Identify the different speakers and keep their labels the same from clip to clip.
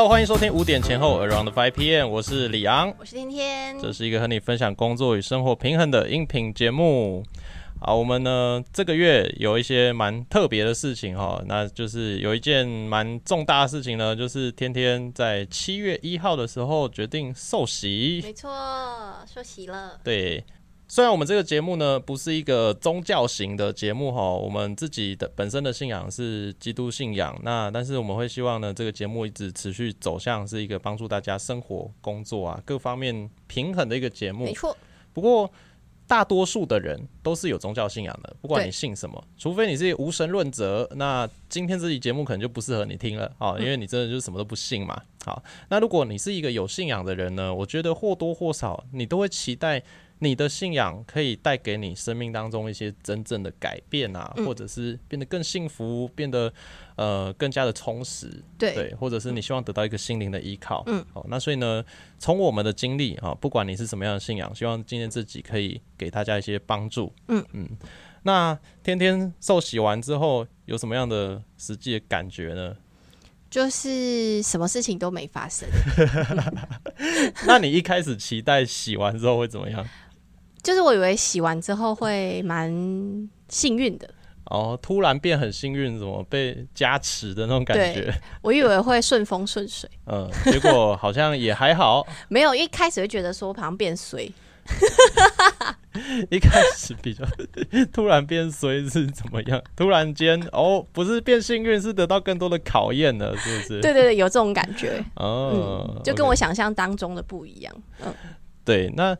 Speaker 1: Hello，欢迎收听五点前后 Around Five PM，我是李昂，
Speaker 2: 我是天天。
Speaker 1: 这是一个和你分享工作与生活平衡的音频节目。好，我们呢这个月有一些蛮特别的事情哈，那就是有一件蛮重大的事情呢，就是天天在七月一号的时候决定受洗。
Speaker 2: 没错，受洗了。
Speaker 1: 对。虽然我们这个节目呢不是一个宗教型的节目哈，我们自己的本身的信仰是基督信仰，那但是我们会希望呢这个节目一直持续走向是一个帮助大家生活、工作啊各方面平衡的一个节目。
Speaker 2: 没错。
Speaker 1: 不过大多数的人都是有宗教信仰的，不管你信什么，除非你是无神论者，那今天这期节目可能就不适合你听了 啊，因为你真的就是什么都不信嘛。好，那如果你是一个有信仰的人呢，我觉得或多或少你都会期待。你的信仰可以带给你生命当中一些真正的改变啊，或者是变得更幸福，变得呃更加的充实，
Speaker 2: 对，
Speaker 1: 或者是你希望得到一个心灵的依靠，嗯，好，那所以呢，从我们的经历啊，不管你是什么样的信仰，希望今天自己可以给大家一些帮助，嗯嗯。那天天受洗完之后，有什么样的实际的感觉呢？
Speaker 2: 就是什么事情都没发生。
Speaker 1: 那你一开始期待洗完之后会怎么样？
Speaker 2: 就是我以为洗完之后会蛮幸运的
Speaker 1: 哦，突然变很幸运，怎么被加持的那种感觉？
Speaker 2: 我以为会顺风顺水，
Speaker 1: 嗯，结果好像也还好，
Speaker 2: 没有。一开始会觉得说好像变衰，
Speaker 1: 一开始比较突然变衰是怎么样？突然间哦，不是变幸运，是得到更多的考验了，是不是？
Speaker 2: 对对对，有这种感觉哦，就跟我想象当中的不一样。嗯，
Speaker 1: 对，那。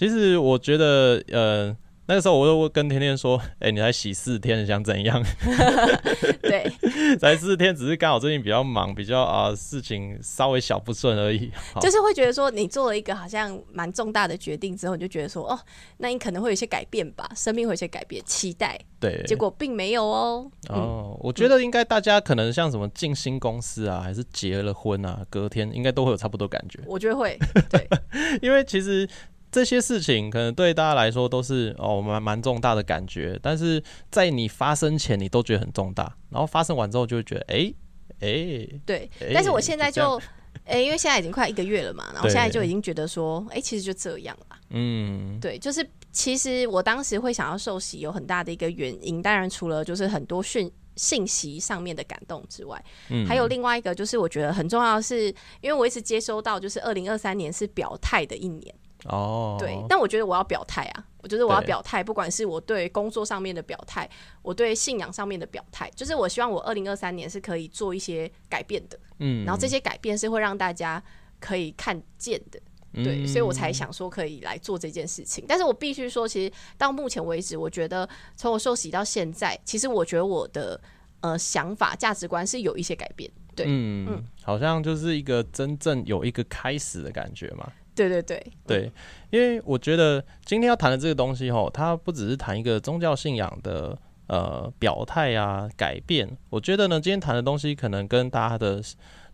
Speaker 1: 其实我觉得，呃，那个时候我都跟天天说，哎，你才洗四天，想怎样？
Speaker 2: 对，
Speaker 1: 才四天，只是刚好最近比较忙，比较啊事情稍微小不顺而已。
Speaker 2: 就是会觉得说，你做了一个好像蛮重大的决定之后，你就觉得说，哦，那你可能会有一些改变吧，生命会有些改变，期待。
Speaker 1: 对，
Speaker 2: 结果并没有哦。
Speaker 1: 哦，我觉得应该大家可能像什么进新公司啊，还是结了婚啊，隔天应该都会有差不多感觉。
Speaker 2: 我觉得会，对，
Speaker 1: 因为其实。这些事情可能对大家来说都是哦蛮蛮重大的感觉，但是在你发生前你都觉得很重大，然后发生完之后就会觉得哎哎
Speaker 2: 对，但是我现在就哎因为现在已经快一个月了嘛，然后现在就已经觉得说哎其实就这样了，嗯，对，就是其实我当时会想要受洗有很大的一个原因，当然除了就是很多讯信息上面的感动之外，嗯，还有另外一个就是我觉得很重要的是，因为我一直接收到就是二零二三年是表态的一年。哦，对，但我觉得我要表态啊！我觉得我要表态，不管是我对工作上面的表态，我对信仰上面的表态，就是我希望我二零二三年是可以做一些改变的，嗯，然后这些改变是会让大家可以看见的，对，所以我才想说可以来做这件事情。但是我必须说，其实到目前为止，我觉得从我受洗到现在，其实我觉得我的呃想法、价值观是有一些改变，对，
Speaker 1: 嗯，好像就是一个真正有一个开始的感觉嘛。
Speaker 2: 对对对
Speaker 1: 对，因为我觉得今天要谈的这个东西吼，它不只是谈一个宗教信仰的呃表态啊改变。我觉得呢，今天谈的东西可能跟大家的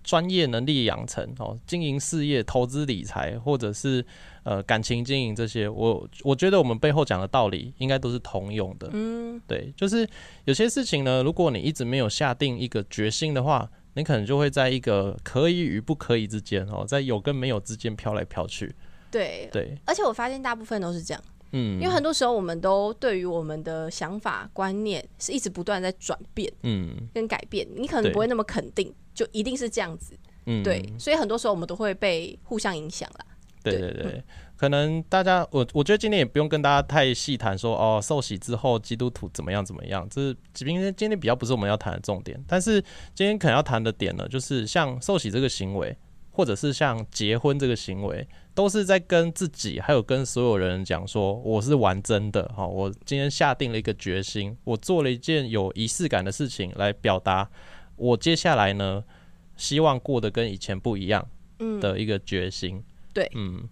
Speaker 1: 专业能力养成哦，经营事业、投资理财，或者是呃感情经营这些，我我觉得我们背后讲的道理应该都是通用的。嗯，对，就是有些事情呢，如果你一直没有下定一个决心的话。你可能就会在一个可以与不可以之间哦，在有跟没有之间飘来飘去。
Speaker 2: 对
Speaker 1: 对，
Speaker 2: 而且我发现大部分都是这样。嗯，因为很多时候我们都对于我们的想法观念是一直不断在转变，嗯，跟改变。你可能不会那么肯定，就一定是这样子。嗯，对，所以很多时候我们都会被互相影响了。
Speaker 1: 对对对。可能大家，我我觉得今天也不用跟大家太细谈说哦，受洗之后基督徒怎么样怎么样，这是今天今天比较不是我们要谈的重点。但是今天可能要谈的点呢，就是像受洗这个行为，或者是像结婚这个行为，都是在跟自己还有跟所有人讲说，我是玩真的哈，我今天下定了一个决心，我做了一件有仪式感的事情来表达我接下来呢希望过得跟以前不一样的一个决心。
Speaker 2: 对，嗯，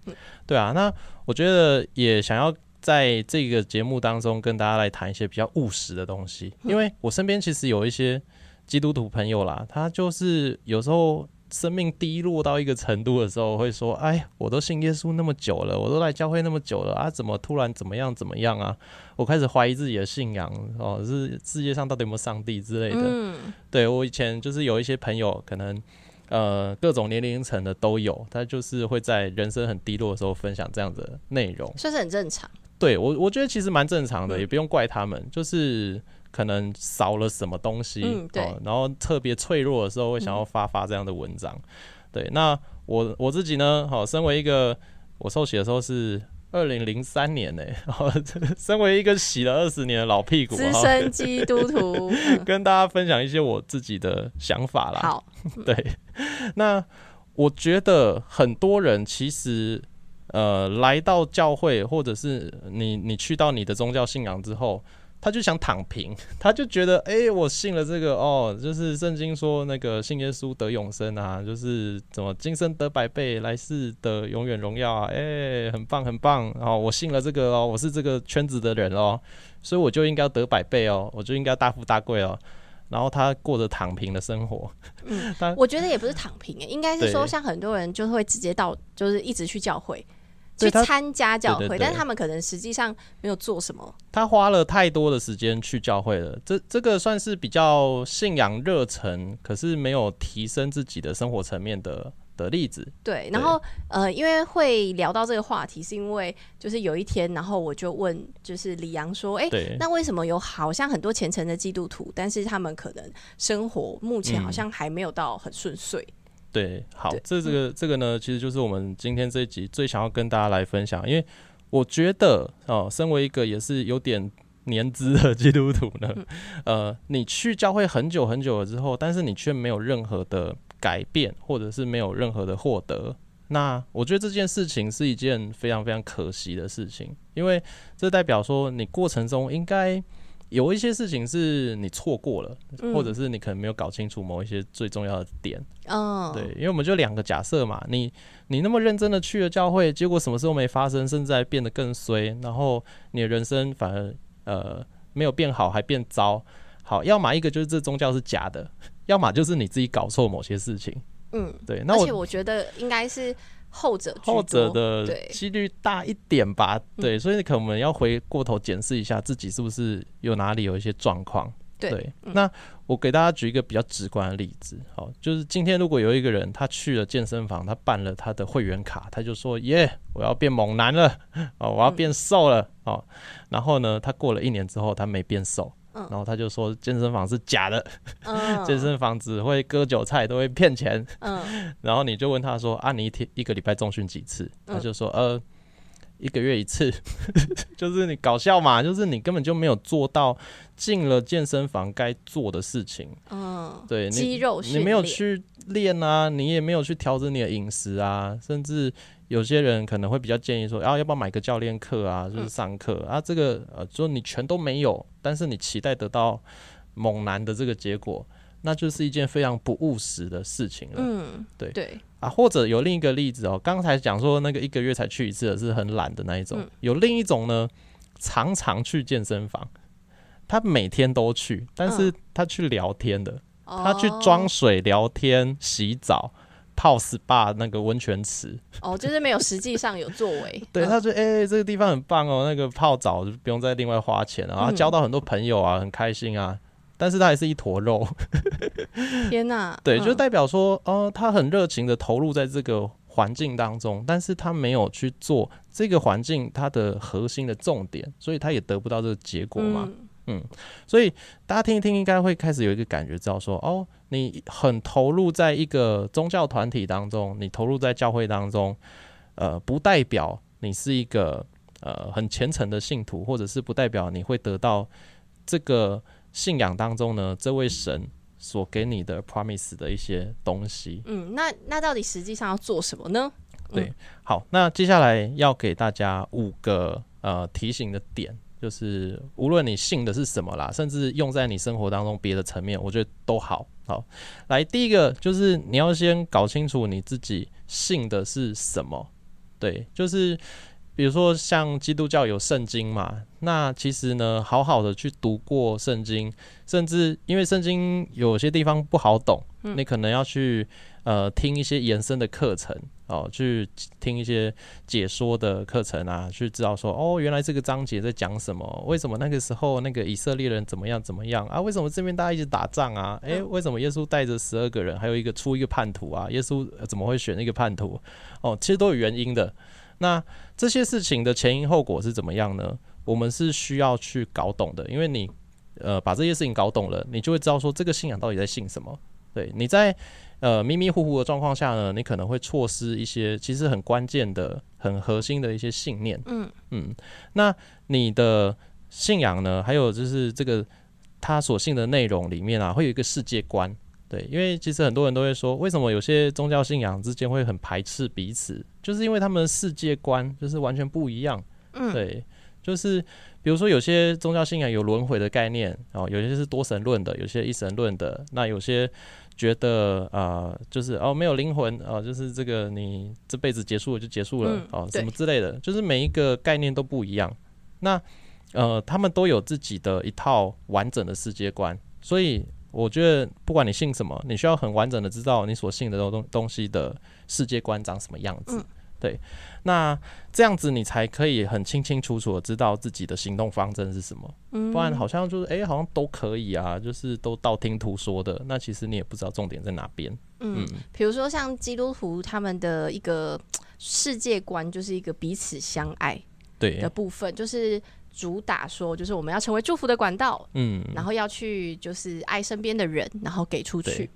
Speaker 1: 对啊，那我觉得也想要在这个节目当中跟大家来谈一些比较务实的东西，因为我身边其实有一些基督徒朋友啦，他就是有时候生命低落到一个程度的时候，会说：“哎，我都信耶稣那么久了，我都来教会那么久了啊，怎么突然怎么样怎么样啊？我开始怀疑自己的信仰哦，是世界上到底有没有上帝之类的。”嗯，对我以前就是有一些朋友可能。呃各种年龄层的都有，他就是会在人生很低落的时候分享这样的内容，
Speaker 2: 算是很正常。
Speaker 1: 对我，我觉得其实蛮正常的，也不用怪他们，就是可能少了什么东西，
Speaker 2: 对，
Speaker 1: 然后特别脆弱的时候会想要发发这样的文章。对，那我我自己呢，好，身为一个我受洗的时候是二零零三年呢，身为一个洗了二十年的老屁股，
Speaker 2: 资深基督徒，
Speaker 1: 跟大家分享一些我自己的想法啦。
Speaker 2: 好，
Speaker 1: 对，那我觉得很多人其实。呃，来到教会，或者是你你去到你的宗教信仰之后，他就想躺平，他就觉得，哎，我信了这个哦，就是圣经说那个信耶稣得永生啊，就是怎么今生得百倍，来世得永远荣耀啊，哎，很棒很棒，然后我信了这个哦，我是这个圈子的人哦，所以我就应该得百倍哦，我就应该大富大贵哦，然后他过着躺平的生活。
Speaker 2: 嗯，我觉得也不是躺平，应该是说像很多人就会直接到，就是一直去教会。去参加教会，但他们可能实际上没有做什么。
Speaker 1: 他花了太多的时间去教会了，这这个算是比较信仰热忱，可是没有提升自己的生活层面的的例子。
Speaker 2: 对，然后呃，因为会聊到这个话题，是因为就是有一天，然后我就问，就是李阳说，哎，那为什么有好像很多虔诚的基督徒，但是他们可能生活目前好像还没有到很顺遂？
Speaker 1: 对，好，这这个这个呢，其实就是我们今天这一集最想要跟大家来分享，因为我觉得哦，身为一个也是有点年资的基督徒呢，呃，你去教会很久很久了之后，但是你却没有任何的改变，或者是没有任何的获得，那我觉得这件事情是一件非常非常可惜的事情，因为这代表说你过程中应该。有一些事情是你错过了，或者是你可能没有搞清楚某一些最重要的点。
Speaker 2: 哦，
Speaker 1: 对，因为我们就两个假设嘛，你你那么认真的去了教会，结果什么事都没发生，甚至还变得更衰，然后你的人生反而呃没有变好，还变糟。好，要么一个就是这宗教是假的，要么就是你自己搞错某些事情。
Speaker 2: 嗯，
Speaker 1: 对。那
Speaker 2: 而且我觉得应该是。后者
Speaker 1: 后者的几率大一点吧，对，所以可能我们要回过头检视一下自己是不是有哪里有一些状况。对，那我给大家举一个比较直观的例子，好，就是今天如果有一个人他去了健身房，他办了他的会员卡，他就说耶，我要变猛男了，哦，我要变瘦了，哦，然后呢，他过了一年之后，他没变瘦。然后他就说健身房是假的，健身房只会割韭菜，都会骗钱。嗯，然后你就问他说啊，你一天一个礼拜重训几次？他就说呃，一个月一次。就是你搞笑嘛，就是你根本就没有做到进了健身房该做的事情。
Speaker 2: 嗯，
Speaker 1: 对，
Speaker 2: 肌肉
Speaker 1: 你没有去练啊，你也没有去调整你的饮食啊，甚至。有些人可能会比较建议说，啊，要不要买个教练课啊，就是上课啊，这个呃，就你全都没有，但是你期待得到猛男的这个结果，那就是一件非常不务实的事情了。
Speaker 2: 嗯，
Speaker 1: 对。
Speaker 2: 对。
Speaker 1: 啊，或者有另一个例子哦，刚才讲说那个一个月才去一次的是很懒的那一种，有另一种呢，常常去健身房，他每天都去，但是他去聊天的，他去装水聊天、洗澡。泡 SPA 那个温泉池
Speaker 2: 哦，就是没有实际上有作为。
Speaker 1: 对，他说：“哎，这个地方很棒哦，那个泡澡就不用再另外花钱了，然后交到很多朋友啊，很开心啊。”但是他还是一坨肉。
Speaker 2: 天哪！
Speaker 1: 对，就代表说，哦，他很热情的投入在这个环境当中，但是他没有去做这个环境它的核心的重点，所以他也得不到这个结果嘛。嗯，所以大家听一听，应该会开始有一个感觉，知道说，哦，你很投入在一个宗教团体当中，你投入在教会当中，呃，不代表你是一个呃很虔诚的信徒，或者是不代表你会得到这个信仰当中呢这位神所给你的 promise 的一些东西。
Speaker 2: 嗯，那那到底实际上要做什么呢？
Speaker 1: 对，好，那接下来要给大家五个呃提醒的点。就是无论你信的是什么啦，甚至用在你生活当中别的层面，我觉得都好好。来，第一个就是你要先搞清楚你自己信的是什么。对，就是比如说像基督教有圣经嘛，那其实呢，好好的去读过圣经，甚至因为圣经有些地方不好懂，你可能要去呃听一些延伸的课程哦，去听一些解说的课程啊，去知道说哦，原来这个章节在讲什么？为什么那个时候那个以色列人怎么样怎么样啊？为什么这边大家一直打仗啊？诶，为什么耶稣带着十二个人，还有一个出一个叛徒啊？耶稣怎么会选一个叛徒？哦，其实都有原因的。那这些事情的前因后果是怎么样呢？我们是需要去搞懂的，因为你呃把这些事情搞懂了，你就会知道说这个信仰到底在信什么。对，你在呃迷迷糊糊的状况下呢，你可能会错失一些其实很关键的、很核心的一些信念。嗯嗯，那你的信仰呢？还有就是这个他所信的内容里面啊，会有一个世界观。对，因为其实很多人都会说，为什么有些宗教信仰之间会很排斥彼此，就是因为他们的世界观就是完全不一样。嗯，对，就是比如说有些宗教信仰有轮回的概念，哦，有些是多神论的，有些一神论的，那有些觉得啊，就是哦没有灵魂，哦，就是这个你这辈子结束了就结束了，哦，什么之类的，就是每一个概念都不一样。那呃，他们都有自己的一套完整的世界观，所以。我觉得不管你信什么，你需要很完整的知道你所信的东东西的世界观长什么样子。对，那这样子你才可以很清清楚楚的知道自己的行动方针是什么。嗯不然好像就是哎，好像都可以啊，就是都道听途说的。那其实你也不知道重点在哪边。
Speaker 2: 嗯，比如说像基督徒他们的一个世界观，就是一个彼此相爱
Speaker 1: 对
Speaker 2: 的部分，就是。主打说，就是我们要成为祝福的管道，嗯，然后要去就是爱身边的人，然后给出去，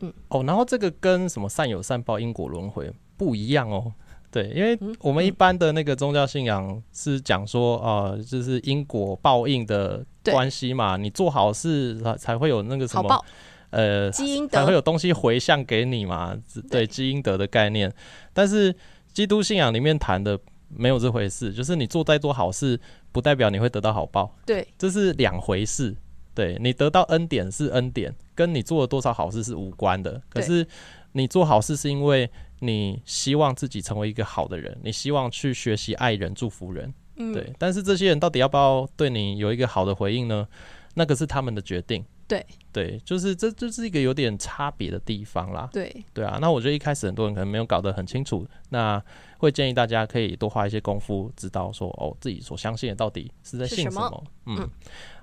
Speaker 1: 嗯，哦，然后这个跟什么善有善报、因果轮回不一样哦，对，因为我们一般的那个宗教信仰是讲说，呃，就是因果报应的关系嘛，你做好事才会有那个什么，
Speaker 2: 呃，基因
Speaker 1: 才会有东西回向给你嘛，对，基因德的概念，但是基督信仰里面谈的。没有这回事，就是你做再多好事，不代表你会得到好报。
Speaker 2: 对，
Speaker 1: 这是两回事。对你得到恩典是恩典，跟你做了多少好事是无关的。可是你做好事是因为你希望自己成为一个好的人，你希望去学习爱人、祝福人。嗯，对。但是这些人到底要不要对你有一个好的回应呢？那个是他们的决定。
Speaker 2: 对
Speaker 1: 对，就是这就是一个有点差别的地方啦。
Speaker 2: 对
Speaker 1: 对啊，那我觉得一开始很多人可能没有搞得很清楚，那会建议大家可以多花一些功夫，知道说哦自己所相信的到底是在信什么。嗯，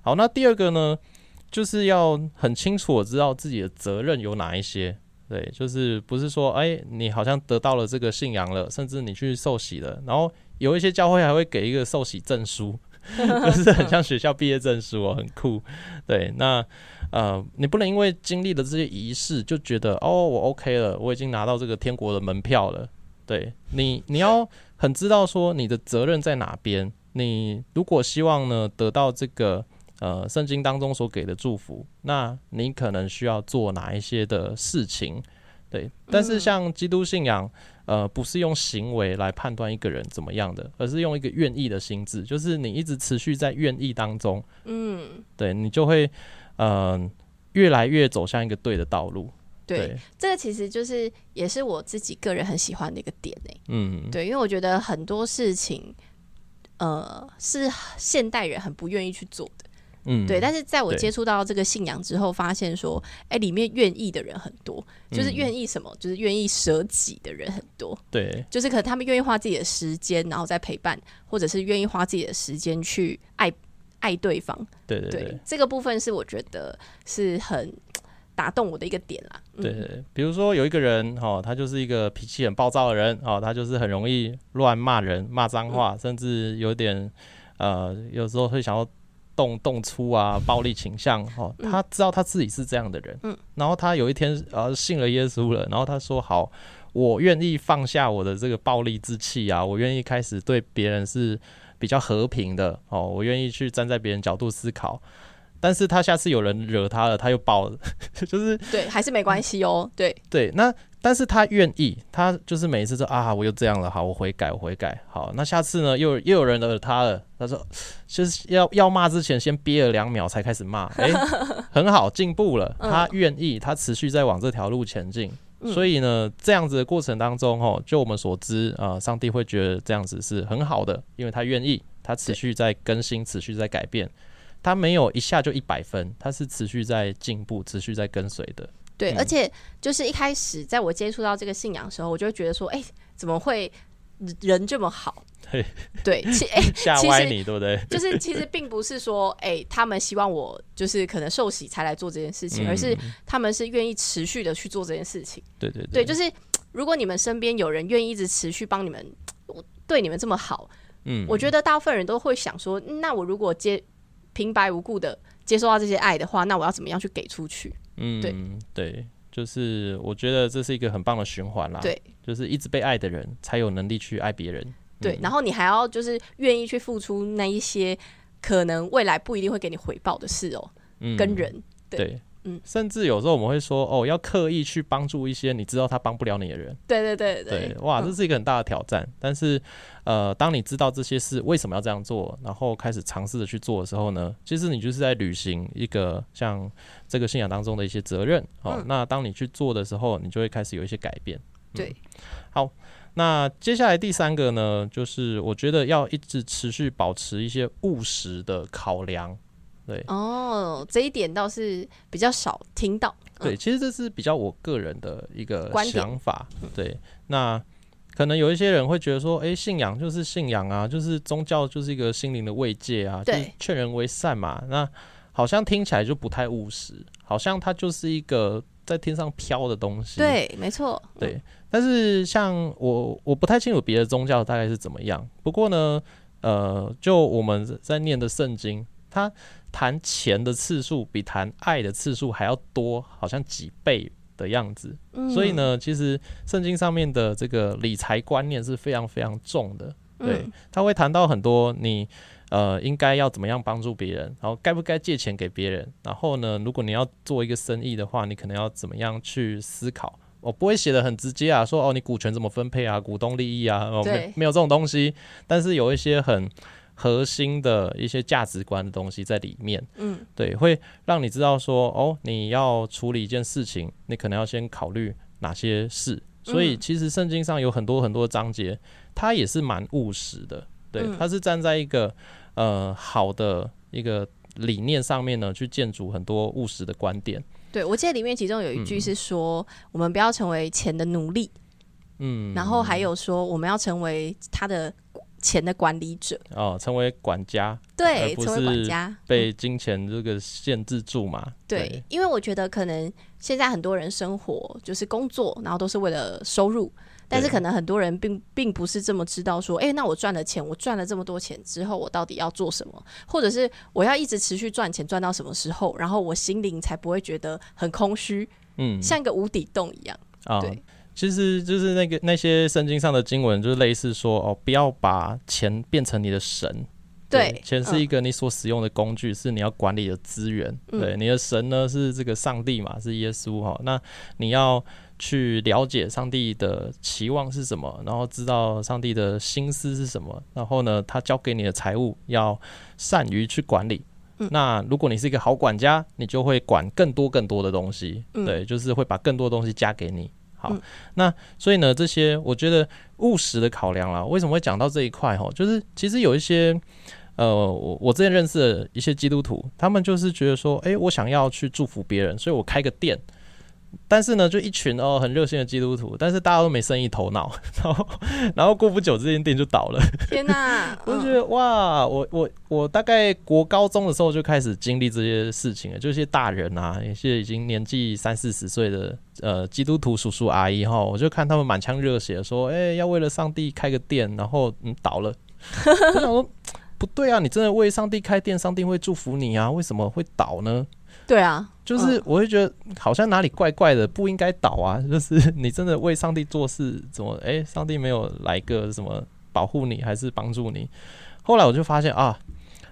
Speaker 1: 好，那第二个呢，就是要很清楚知道自己的责任有哪一些。对，就是不是说哎你好像得到了这个信仰了，甚至你去受洗了，然后有一些教会还会给一个受洗证书。就是很像学校毕业证书哦，很酷。对，那呃，你不能因为经历了这些仪式就觉得哦，我 OK 了，我已经拿到这个天国的门票了。对你，你要很知道说你的责任在哪边。你如果希望呢得到这个呃圣经当中所给的祝福，那你可能需要做哪一些的事情？对，但是像基督信仰。呃，不是用行为来判断一个人怎么样的，而是用一个愿意的心智，就是你一直持续在愿意当中，嗯，对你就会，嗯，越来越走向一个对的道路。
Speaker 2: 对，这个其实就是也是我自己个人很喜欢的一个点诶。嗯，对，因为我觉得很多事情，呃，是现代人很不愿意去做的。嗯，对，但是在我接触到这个信仰之后，发现说，哎，里面愿意的人很多，就是愿意什么，就是愿意舍己的人很多。
Speaker 1: 对，
Speaker 2: 就是可能他们愿意花自己的时间，然后再陪伴，或者是愿意花自己的时间去爱爱对方。
Speaker 1: 对对。对，
Speaker 2: 这个部分是我觉得是很打动我的一个点啦。
Speaker 1: 对对，比如说有一个人哈，他就是一个脾气很暴躁的人哦，他就是很容易乱骂人、骂脏话，甚至有点呃，有时候会想要。动动粗啊，暴力倾向哦，他知道他自己是这样的人，嗯，然后他有一天呃信了耶稣了，然后他说好，我愿意放下我的这个暴力之气啊，我愿意开始对别人是比较和平的哦，我愿意去站在别人角度思考，但是他下次有人惹他了，他又爆了，就是
Speaker 2: 对，还是没关系哦，对。
Speaker 1: 对，那。但是他愿意，他就是每一次说啊，我又这样了，好，我悔改，我悔改，好，那下次呢，又又有人惹他了，他说 就是要要骂之前先憋了两秒才开始骂，哎，很好，进步了，他愿意，他持续在往这条路前进，所以呢，这样子的过程当中，哦，就我们所知啊，上帝会觉得这样子是很好的，因为他愿意，他持续在更新，持续在改变，他没有一下就一百分，他是持续在进步，持续在跟随的。
Speaker 2: 对，而且就是一开始在我接触到这个信仰的时候，我就会觉得说，哎，怎么会人这么好？对对，其 哎，
Speaker 1: 吓歪你对不对？
Speaker 2: 就是其实并不是说，哎，他们希望我就是可能受洗才来做这件事情，而是他们是愿意持续的去做这件事情。
Speaker 1: 对对
Speaker 2: 对，就是如果你们身边有人愿意一直持续帮你们，对你们这么好，嗯，我觉得大部分人都会想说，那我如果接平白无故的接受到这些爱的话，那我要怎么样去给出去？嗯，对
Speaker 1: 对，就是我觉得这是一个很棒的循环啦。
Speaker 2: 对，
Speaker 1: 就是一直被爱的人才有能力去爱别人。
Speaker 2: 对，然后你还要就是愿意去付出那一些可能未来不一定会给你回报的事哦，跟人。对。
Speaker 1: 嗯，甚至有时候我们会说，哦，要刻意去帮助一些你知道他帮不了你的人。
Speaker 2: 对对对对，
Speaker 1: 哇，这是一个很大的挑战。但是，呃，当你知道这些事为什么要这样做，然后开始尝试着去做的时候呢，其实你就是在履行一个像这个信仰当中的一些责任。哦，那当你去做的时候，你就会开始有一些改变。
Speaker 2: 对，
Speaker 1: 好，那接下来第三个呢，就是我觉得要一直持续保持一些务实的考量。对
Speaker 2: 哦，这一点倒是比较少听到。
Speaker 1: 对，其实这是比较我个人的一个想法。对，那可能有一些人会觉得说，哎，信仰就是信仰啊，就是宗教就是一个心灵的慰藉啊，就是劝人为善嘛。那好像听起来就不太务实，好像它就是一个在天上飘的东西。
Speaker 2: 对，没错。
Speaker 1: 对，但是像我，我不太清楚别的宗教大概是怎么样。不过呢，呃，就我们在念的圣经，它。谈钱的次数比谈爱的次数还要多，好像几倍的样子。所以呢，其实圣经上面的这个理财观念是非常非常重的。对，他会谈到很多你呃应该要怎么样帮助别人，然后该不该借钱给别人。然后呢，如果你要做一个生意的话，你可能要怎么样去思考？我不会写的很直接啊，说哦你股权怎么分配啊，股东利益啊，没没有这种东西。但是有一些很。核心的一些价值观的东西在里面，嗯，对，会让你知道说，哦，你要处理一件事情，你可能要先考虑哪些事。所以其实圣经上有很多很多章节，它也是蛮务实的，对，它是站在一个呃好的一个理念上面呢，去建筑很多务实的观点。
Speaker 2: 对，我记得里面其中有一句是说，我们不要成为钱的奴隶，嗯，然后还有说我们要成为他的。钱的管理者
Speaker 1: 哦，成为管家，
Speaker 2: 对，成为管家，
Speaker 1: 被金钱这个限制住嘛？
Speaker 2: 对，因为我觉得可能现在很多人生活就是工作，然后都是为了收入，但是可能很多人并并不是这么知道说，哎，那我赚了钱，我赚了这么多钱之后，我到底要做什么？或者是我要一直持续赚钱，赚到什么时候，然后我心灵才不会觉得很空虚，嗯，像一个无底洞一样，对。
Speaker 1: 其实就是那个那些圣经上的经文，就是类似说哦，不要把钱变成你的神。
Speaker 2: 对，
Speaker 1: 钱是一个你所使用的工具，是你要管理的资源。对，你的神呢是这个上帝嘛，是耶稣哈。那你要去了解上帝的期望是什么，然后知道上帝的心思是什么，然后呢，他交给你的财物要善于去管理。那如果你是一个好管家，你就会管更多更多的东西。对，就是会把更多东西加给你。好，那所以呢，这些我觉得务实的考量啦，为什么会讲到这一块？哈，就是其实有一些，呃，我我之前认识的一些基督徒，他们就是觉得说，哎，我想要去祝福别人，所以我开个店。但是呢，就一群哦很热心的基督徒，但是大家都没生意头脑，然后然后过不久这间店就倒了。
Speaker 2: 天哪！
Speaker 1: 我就觉得哇，我我我大概国高中的时候就开始经历这些事情了，就一些大人啊，一些已经年纪三四十岁的呃基督徒叔叔阿姨哈，我就看他们满腔热血说，哎，要为了上帝开个店，然后嗯倒了。我想说不对啊，你真的为上帝开店，上帝会祝福你啊，为什么会倒呢？
Speaker 2: 对啊，
Speaker 1: 就是我会觉得好像哪里怪怪的，不应该倒啊！就是你真的为上帝做事，怎么哎，上帝没有来个什么保护你，还是帮助你？后来我就发现啊，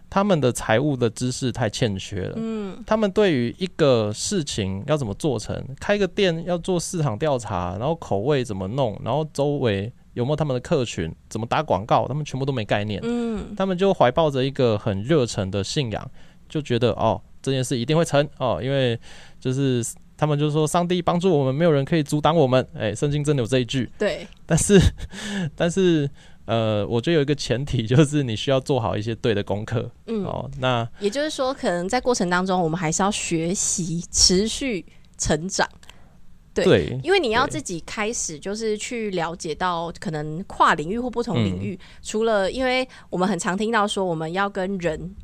Speaker 1: 他们的财务的知识太欠缺了。嗯，他们对于一个事情要怎么做成，开个店要做市场调查，然后口味怎么弄，然后周围有没有他们的客群，怎么打广告，他们全部都没概念。嗯，他们就怀抱着一个很热忱的信仰，就觉得哦。这件事一定会成哦，因为就是他们就说上帝帮助我们，没有人可以阻挡我们。哎，圣经真的有这一句。
Speaker 2: 对，
Speaker 1: 但是 但是呃，我觉得有一个前提就是你需要做好一些对的功课。嗯，哦，那
Speaker 2: 也就是说，可能在过程当中，我们还是要学习，持续成长。对，因为你要自己开始，就是去了解到可能跨领域或不同领域。除了，因为我们很常听到说，我们要跟人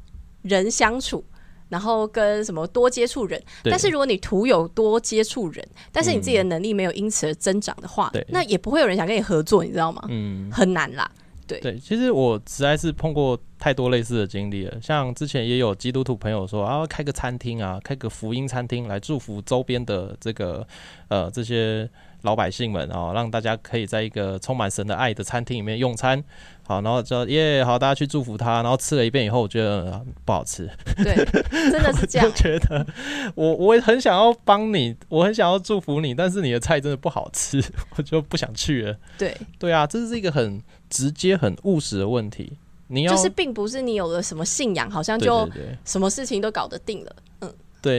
Speaker 2: 人相处，然后跟什么多接触人。但是如果你徒有多接触人，但是你自己的能力没有因此而增长的话，那也不会有人想跟你合作，你知道吗？嗯，很难啦。对
Speaker 1: 对，其实我实在是碰过太多类似的经历了。像之前也有基督徒朋友说啊，开个餐厅啊，开个福音餐厅来祝福周边的这个呃这些老百姓们啊，让大家可以在一个充满神的爱的餐厅里面用餐。好，然后就耶，好，大家去祝福他。然后吃了一遍以后，我觉得不好吃。
Speaker 2: 对，真的是这样。
Speaker 1: 我觉得我我也很想要帮你，我很想要祝福你，但是你的菜真的不好吃，我就不想去了。
Speaker 2: 对，
Speaker 1: 对啊，这是一个很直接、很务实的问题。你要
Speaker 2: 就是并不是你有了什么信仰，好像就什么事情都搞得定了。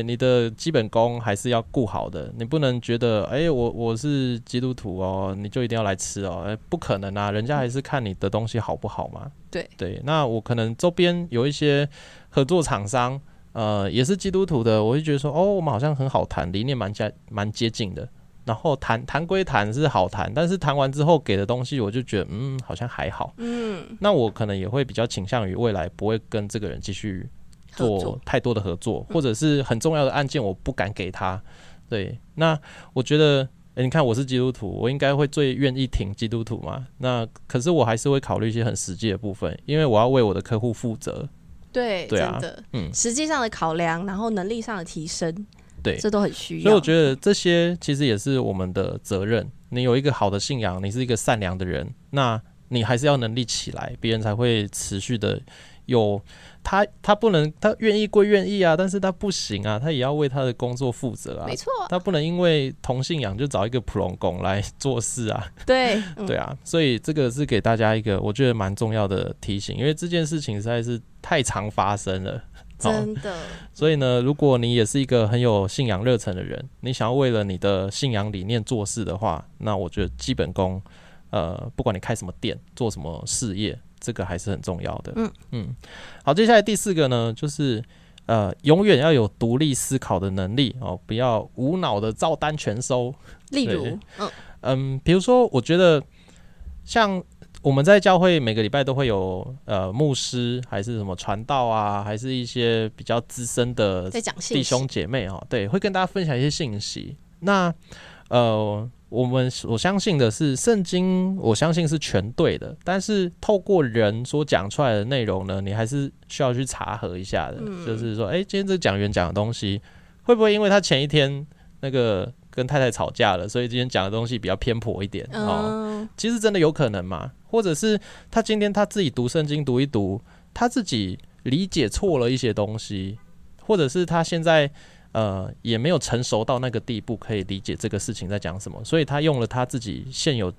Speaker 1: 你的基本功还是要顾好的，你不能觉得哎，我我是基督徒哦，你就一定要来吃哦，哎，不可能啊，人家还是看你的东西好不好嘛。
Speaker 2: 对
Speaker 1: 对，那我可能周边有一些合作厂商，呃，也是基督徒的，我就觉得说，哦，我们好像很好谈，理念蛮接蛮接近的。然后谈谈归谈是好谈，但是谈完之后给的东西，我就觉得嗯，好像还好。嗯，那我可能也会比较倾向于未来不会跟这个人继续。做太多的合作，或者是很重要的案件，我不敢给他。对，那我觉得，你看我是基督徒，我应该会最愿意挺基督徒嘛。那可是我还是会考虑一些很实际的部分，因为我要为我的客户负责。
Speaker 2: 对，对啊，嗯，实际上的考量，然后能力上的提升，
Speaker 1: 对，
Speaker 2: 这都很需要。
Speaker 1: 所以我觉得这些其实也是我们的责任。你有一个好的信仰，你是一个善良的人，那你还是要能力起来，别人才会持续的有。他他不能，他愿意归愿意啊，但是他不行啊，他也要为他的工作负责啊。
Speaker 2: 没错，
Speaker 1: 他不能因为同信仰就找一个普通工来 做事啊。
Speaker 2: 对，
Speaker 1: 对啊，所以这个是给大家一个我觉得蛮重要的提醒，因为这件事情实在是太常发生了，
Speaker 2: 真的。
Speaker 1: 所以呢，如果你也是一个很有信仰热忱的人，你想要为了你的信仰理念做事的话，那我觉得基本功，呃，不管你开什么店，做什么事业。这个还是很重要的。嗯嗯，好，接下来第四个呢，就是呃，永远要有独立思考的能力哦，不要无脑的照单全收。
Speaker 2: 例如，嗯
Speaker 1: 嗯，比如说，我觉得像我们在教会每个礼拜都会有呃牧师，还是什么传道啊，还是一些比较资深的弟兄姐妹哦，对，会跟大家分享一些信息。那呃。我们我相信的是圣经，我相信是全对的。但是透过人所讲出来的内容呢，你还是需要去查核一下的。就是说，哎，今天这个讲员讲的东西，会不会因为他前一天那个跟太太吵架了，所以今天讲的东西比较偏颇一点哦？其实真的有可能嘛？或者是他今天他自己读圣经读一读，他自己理解错了一些东西，或者是他现在。呃，也没有成熟到那个地步，可以理解这个事情在讲什么，所以他用了他自己现有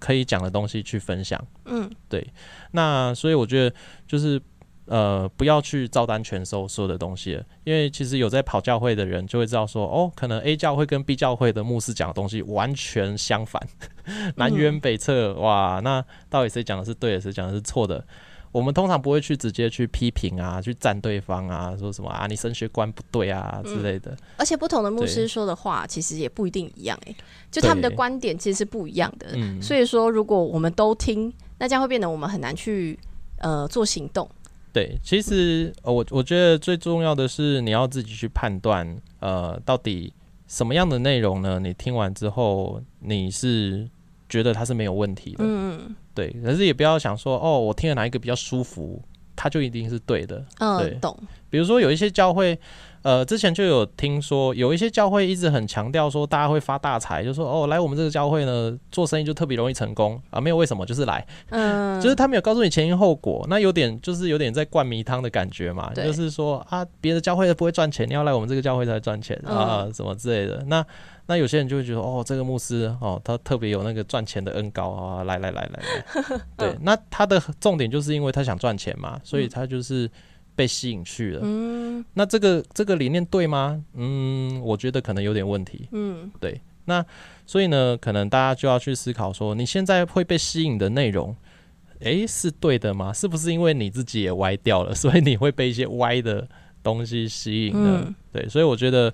Speaker 1: 可以讲的东西去分享。嗯，对。那所以我觉得就是呃，不要去照单全收所有的东西，因为其实有在跑教会的人就会知道说，哦，可能 A 教会跟 B 教会的牧师讲的东西完全相反，南辕北辙。哇，那到底谁讲的是对的，谁讲的是错的？我们通常不会去直接去批评啊，去赞对方啊，说什么啊，你神学观不对啊之类的。
Speaker 2: 而且不同的牧师说的话，其实也不一定一样哎，就他们的观点其实是不一样的。所以说，如果我们都听，那将会变得我们很难去呃做行动。
Speaker 1: 对，其实我我觉得最重要的是你要自己去判断，呃，到底什么样的内容呢？你听完之后，你是觉得它是没有问题的。嗯。对，可是也不要想说哦，我听了哪一个比较舒服，它就一定是对的。
Speaker 2: 嗯，懂。
Speaker 1: 比如说有一些教会，呃，之前就有听说有一些教会一直很强调说大家会发大财，就说哦，来我们这个教会呢做生意就特别容易成功啊，没有为什么，就是来。嗯，就是他没有告诉你前因后果，那有点就是有点在灌迷汤的感觉嘛，就是说啊，别的教会不会赚钱，你要来我们这个教会才赚钱啊，什么之类的。那那有些人就会觉得，哦，这个牧师哦，他特别有那个赚钱的恩高啊，来来来来来，对，那他的重点就是因为他想赚钱嘛，所以他就是被吸引去了。嗯，那这个这个理念对吗？嗯，我觉得可能有点问题。嗯，对。那所以呢，可能大家就要去思考说，你现在会被吸引的内容，诶，是对的吗？是不是因为你自己也歪掉了，所以你会被一些歪的东西吸引呢？对，所以我觉得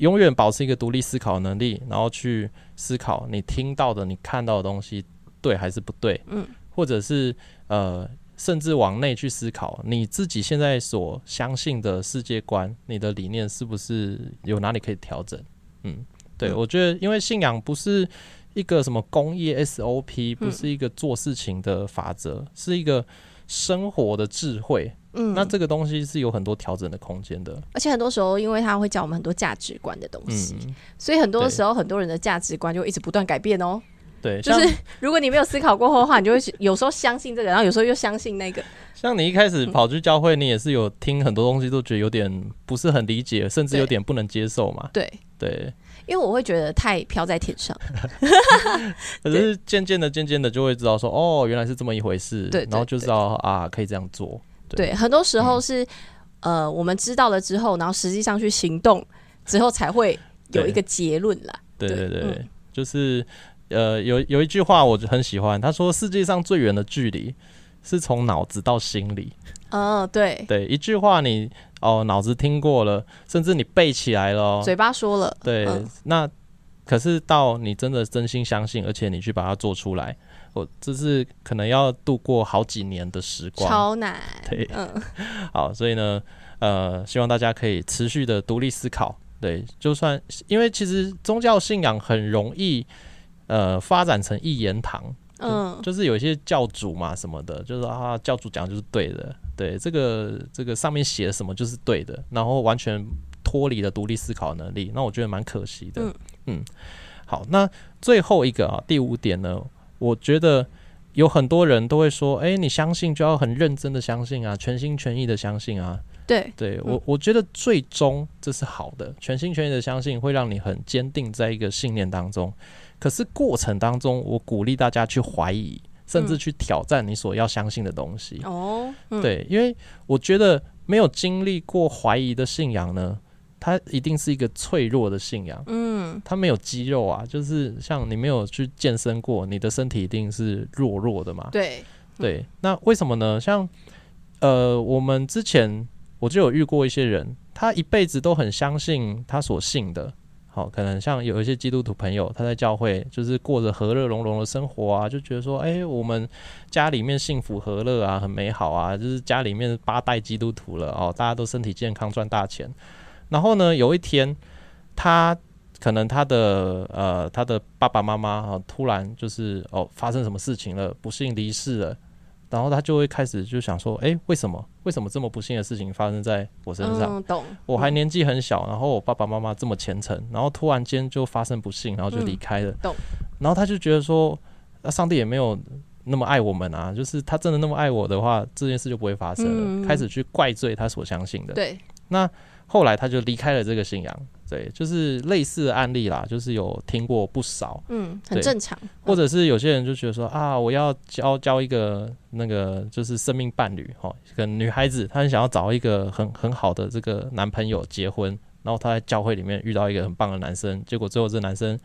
Speaker 1: 永远保持一个独立思考能力，然后去思考你听到的、你看到的东西对还是不对。嗯，或者是呃，甚至往内去思考你自己现在所相信的世界观、你的理念是不是有哪里可以调整？嗯。对，我觉得，因为信仰不是一个什么工业 SOP，不是一个做事情的法则，是一个生活的智慧。嗯，那这个东西是有很多调整的空间的。
Speaker 2: 而且很多时候，因为他会教我们很多价值观的东西，所以很多时候很多人的价值观就一直不断改变哦。
Speaker 1: 对，
Speaker 2: 就是 如果你没有思考过后的话，你就会有时候相信这个，然后有时候又相信那个。
Speaker 1: 像你一开始跑去教会，你也是有听很多东西，都觉得有点不是很理解，甚至有点不能接受嘛。
Speaker 2: 对
Speaker 1: 对。
Speaker 2: 因为我会觉得太飘在天上，
Speaker 1: 可是渐渐的、渐渐的就会知道说，哦，原来是这么一回事，
Speaker 2: 对，
Speaker 1: 然后就知道啊，可以这样做。
Speaker 2: 对，很多时候是呃，我们知道了之后，然后实际上去行动之后，才会有一个结论啦。
Speaker 1: 对对对，就是呃，有有一句话我就很喜欢，他说世界上最远的距离是从脑子到心里。
Speaker 2: 哦，对
Speaker 1: 对，一句话你。哦，脑子听过了，甚至你背起来了，
Speaker 2: 嘴巴说了，
Speaker 1: 对，那可是到你真的真心相信，而且你去把它做出来，我这是可能要度过好几年的时光，
Speaker 2: 超难。
Speaker 1: 对，嗯，好，所以呢，呃，希望大家可以持续的独立思考，对，就算因为其实宗教信仰很容易，呃，发展成一言堂，嗯，就是有一些教主嘛什么的，就是啊，教主讲就是对的。对这个这个上面写的什么就是对的，然后完全脱离了独立思考能力，那我觉得蛮可惜的。嗯，好，那最后一个啊，第五点呢，我觉得有很多人都会说，哎，你相信就要很认真的相信啊，全心全意的相信啊。
Speaker 2: 对，
Speaker 1: 对我我觉得最终这是好的，全心全意的相信会让你很坚定在一个信念当中。可是过程当中，我鼓励大家去怀疑。甚至去挑战你所要相信的东西哦，对，因为我觉得没有经历过怀疑的信仰呢，它一定是一个脆弱的信仰。嗯，它没有肌肉啊，就是像你没有去健身过，你的身体一定是弱弱的嘛。
Speaker 2: 对
Speaker 1: 对，那为什么呢？像呃，我们之前我就有遇过一些人，他一辈子都很相信他所信的。好，可能像有一些基督徒朋友，他在教会就是过着和乐融融的生活啊，就觉得说，哎，我们家里面幸福和乐啊，很美好啊，就是家里面八代基督徒了哦，大家都身体健康，赚大钱。然后呢，有一天他可能他的呃他的爸爸妈妈啊，突然就是哦发生什么事情了，不幸离世了。然后他就会开始就想说，哎，为什么？为什么这么不幸的事情发生在我身上？
Speaker 2: 懂。
Speaker 1: 我还年纪很小，然后我爸爸妈妈这么虔诚，然后突然间就发生不幸，然后就离开了。
Speaker 2: 懂。
Speaker 1: 然后他就觉得说，那上帝也没有那么爱我们啊，就是他真的那么爱我的话，这件事就不会发生了。开始去怪罪他所相信的。
Speaker 2: 对。
Speaker 1: 那后来他就离开了这个信仰。对，就是类似的案例啦，就是有听过不少，
Speaker 2: 嗯，很正常。
Speaker 1: 或者是有些人就觉得说啊，我要交交一个那个就是生命伴侣，哈，个女孩子她很想要找一个很很好的这个男朋友结婚，然后她在教会里面遇到一个很棒的男生，结果最后这男生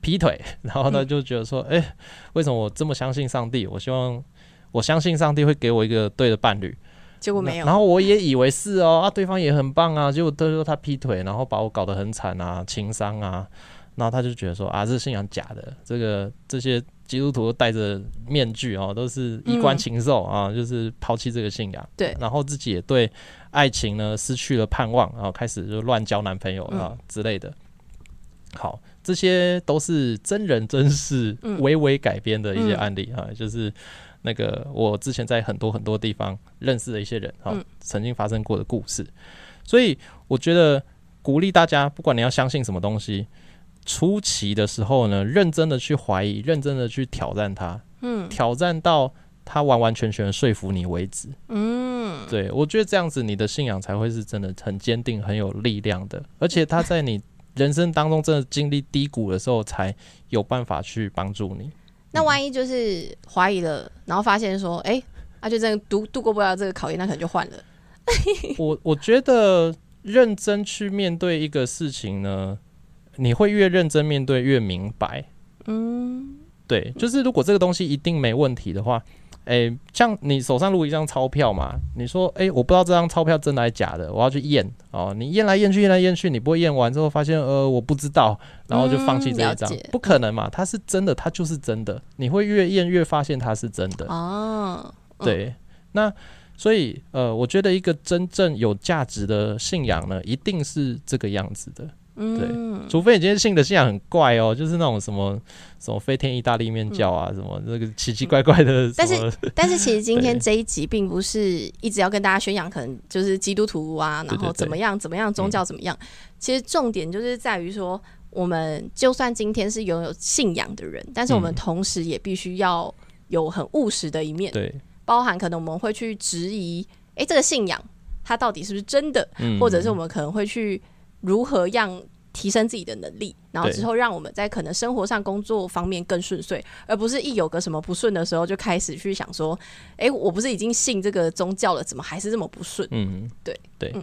Speaker 1: 劈腿，然后她就觉得说，哎，为什么我这么相信上帝？我希望我相信上帝会给我一个对的伴侣。
Speaker 2: 结果没有，
Speaker 1: 然后我也以为是哦啊，对方也很棒啊，结果他说他劈腿，然后把我搞得很惨啊，情伤啊，然后他就觉得说啊，这信仰假的，这个这些基督徒戴着面具哦，都是衣冠禽兽啊，就是抛弃这个信仰，
Speaker 2: 对，
Speaker 1: 然后自己也对爱情呢失去了盼望，然后开始就乱交男朋友啊之类的。好，这些都是真人真事微微改编的一些案例啊，就是。那个我之前在很多很多地方认识的一些人哈，曾经发生过的故事，所以我觉得鼓励大家，不管你要相信什么东西，初期的时候呢，认真的去怀疑，认真的去挑战它，嗯，挑战到他完完全全说服你为止，嗯，对我觉得这样子你的信仰才会是真的很坚定、很有力量的，而且他在你人生当中真的经历低谷的时候，才有办法去帮助你。
Speaker 2: 那万一就是怀疑了，然后发现说，哎，啊就真的度度过不了这个考验，那可能就换了。
Speaker 1: 我我觉得认真去面对一个事情呢，你会越认真面对越明白。嗯，对，就是如果这个东西一定没问题的话。哎，像你手上如果一张钞票嘛？你说，哎，我不知道这张钞票真的还是假的，我要去验哦。你验来验去，验来验去，你不会验完之后发现，呃，我不知道，然后就放弃这一张，不可能嘛？它是真的，它就是真的。你会越验越发现它是真的哦。对，那所以，呃，我觉得一个真正有价值的信仰呢，一定是这个样子的。对，除非你今天信的信仰很怪哦，就是那种什么什么飞天意大利面教啊，什么那个奇奇怪怪的。
Speaker 2: 但是，但是其实今天这一集并不是一直要跟大家宣扬，可能就是基督徒啊，然后怎么样怎么样宗教怎么样。其实重点就是在于说，我们就算今天是拥有信仰的人，但是我们同时也必须要有很务实的一面。
Speaker 1: 对，
Speaker 2: 包含可能我们会去质疑，哎，这个信仰它到底是不是真的，或者是我们可能会去。如何让提升自己的能力，然后之后让我们在可能生活上、工作方面更顺遂，而不是一有个什么不顺的时候就开始去想说：“哎，我不是已经信这个宗教了，怎么还是这么不顺？”嗯，对
Speaker 1: 对，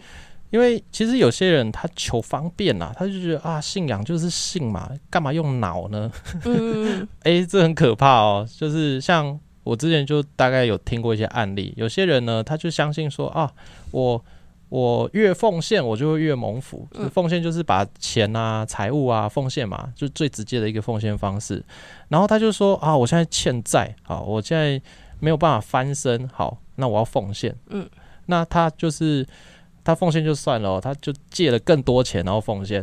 Speaker 1: 因为其实有些人他求方便呐，他就觉得啊，信仰就是信嘛，干嘛用脑呢？嗯，哎，这很可怕哦。就是像我之前就大概有听过一些案例，有些人呢，他就相信说啊，我。我越奉献，我就会越蒙福。奉献就是把钱啊、财物啊奉献嘛，就最直接的一个奉献方式。然后他就说啊，我现在欠债，好，我现在没有办法翻身，好，那我要奉献。嗯，那他就是他奉献就算了，他就借了更多钱，然后奉献。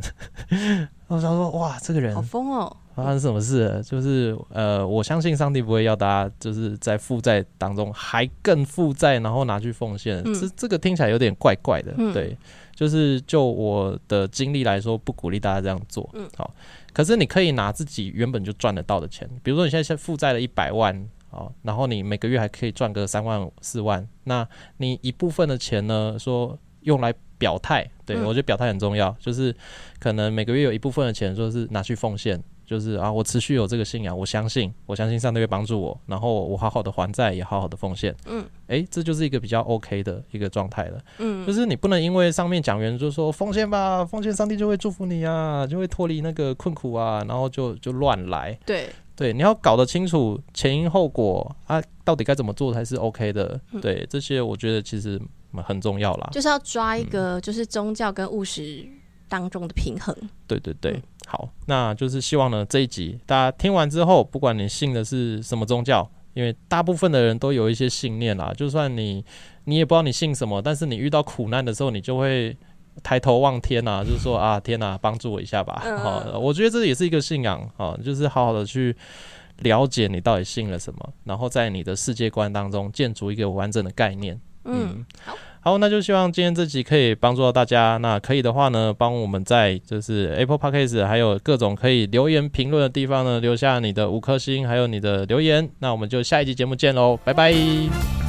Speaker 1: 我想说，哇，这个人
Speaker 2: 好疯哦。
Speaker 1: 发生什么事？就是呃，我相信上帝不会要大家就是在负债当中还更负债，然后拿去奉献。这这个听起来有点怪怪的。对，就是就我的经历来说，不鼓励大家这样做。嗯，好。可是你可以拿自己原本就赚得到的钱，比如说你现在负债了一百万，哦，然后你每个月还可以赚个三万四万，那你一部分的钱呢，说用来表态。对我觉得表态很重要，就是可能每个月有一部分的钱，说是拿去奉献。就是啊，我持续有这个信仰，我相信，我相信上帝会帮助我，然后我好好的还债，也好好的奉献。嗯，哎，这就是一个比较 OK 的一个状态了。嗯，就是你不能因为上面讲员就说奉献吧，奉献上帝就会祝福你啊，就会脱离那个困苦啊，然后就就乱来。
Speaker 2: 对
Speaker 1: 对，你要搞得清楚前因后果啊，到底该怎么做才是 OK 的。对，这些我觉得其实很重要啦，
Speaker 2: 就是要抓一个就是宗教跟务实当中的平衡。
Speaker 1: 对对对。好，那就是希望呢这一集大家听完之后，不管你信的是什么宗教，因为大部分的人都有一些信念啦。就算你你也不知道你信什么，但是你遇到苦难的时候，你就会抬头望天呐，就是说啊天呐，帮助我一下吧。好，我觉得这也是一个信仰啊，就是好好的去了解你到底信了什么，然后在你的世界观当中建筑一个完整的概念。嗯，好。好，那就希望今天这集可以帮助到大家。那可以的话呢，帮我们在就是 Apple Podcast 还有各种可以留言评论的地方呢，留下你的五颗星，还有你的留言。那我们就下一集节目见喽，拜拜。